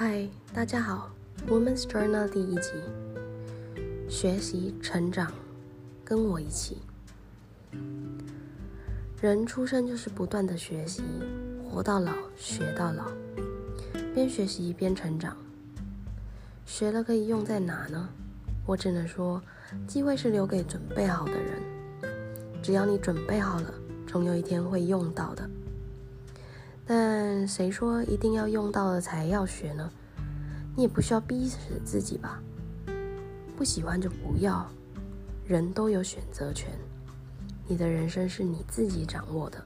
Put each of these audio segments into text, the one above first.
嗨大家好，《Women's Journal》第一集，学习成长，跟我一起。人出生就是不断的学习，活到老学到老，边学习边成长。学了可以用在哪呢？我只能说，机会是留给准备好的人。只要你准备好了，总有一天会用到的。但谁说一定要用到了才要学呢？你也不需要逼死自己吧。不喜欢就不要，人都有选择权。你的人生是你自己掌握的，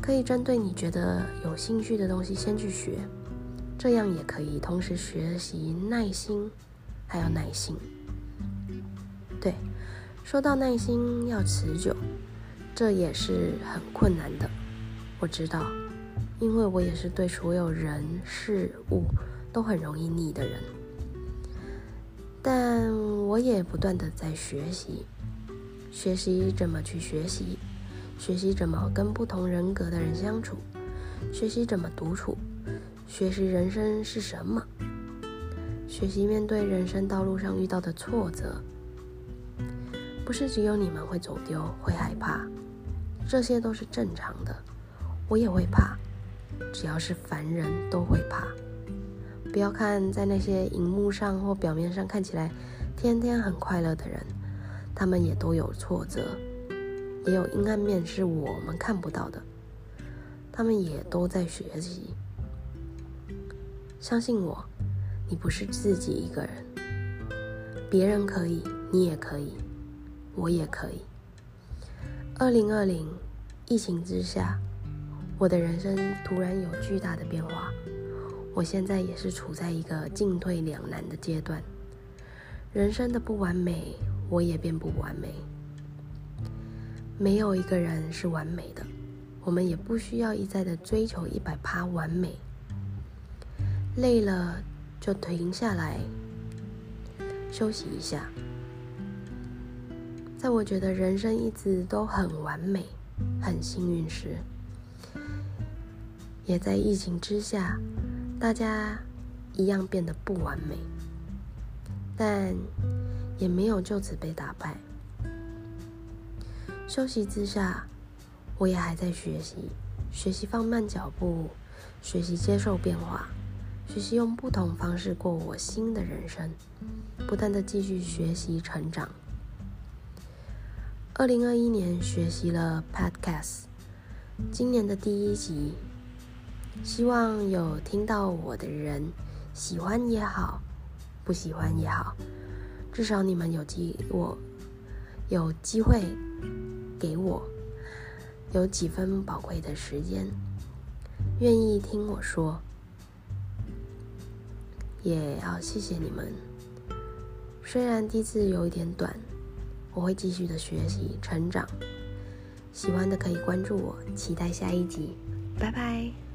可以针对你觉得有兴趣的东西先去学，这样也可以同时学习耐心，还有耐心。对，说到耐心要持久，这也是很困难的。我知道，因为我也是对所有人事物都很容易腻的人，但我也不断的在学习，学习怎么去学习，学习怎么跟不同人格的人相处，学习怎么独处，学习人生是什么，学习面对人生道路上遇到的挫折，不是只有你们会走丢，会害怕，这些都是正常的。我也会怕，只要是凡人都会怕。不要看在那些荧幕上或表面上看起来天天很快乐的人，他们也都有挫折，也有阴暗面是我们看不到的。他们也都在学习。相信我，你不是自己一个人，别人可以，你也可以，我也可以。二零二零，疫情之下。我的人生突然有巨大的变化，我现在也是处在一个进退两难的阶段。人生的不完美，我也变不完美。没有一个人是完美的，我们也不需要一再的追求一百趴完美。累了就停下来休息一下。在我觉得人生一直都很完美、很幸运时。也在疫情之下，大家一样变得不完美，但也没有就此被打败。休息之下，我也还在学习，学习放慢脚步，学习接受变化，学习用不同方式过我新的人生，不断的继续学习成长。二零二一年学习了 Podcast，今年的第一集。希望有听到我的人，喜欢也好，不喜欢也好，至少你们有机我有机会给我有几分宝贵的时间，愿意听我说，也要谢谢你们。虽然第一次有一点短，我会继续的学习成长。喜欢的可以关注我，期待下一集，拜拜。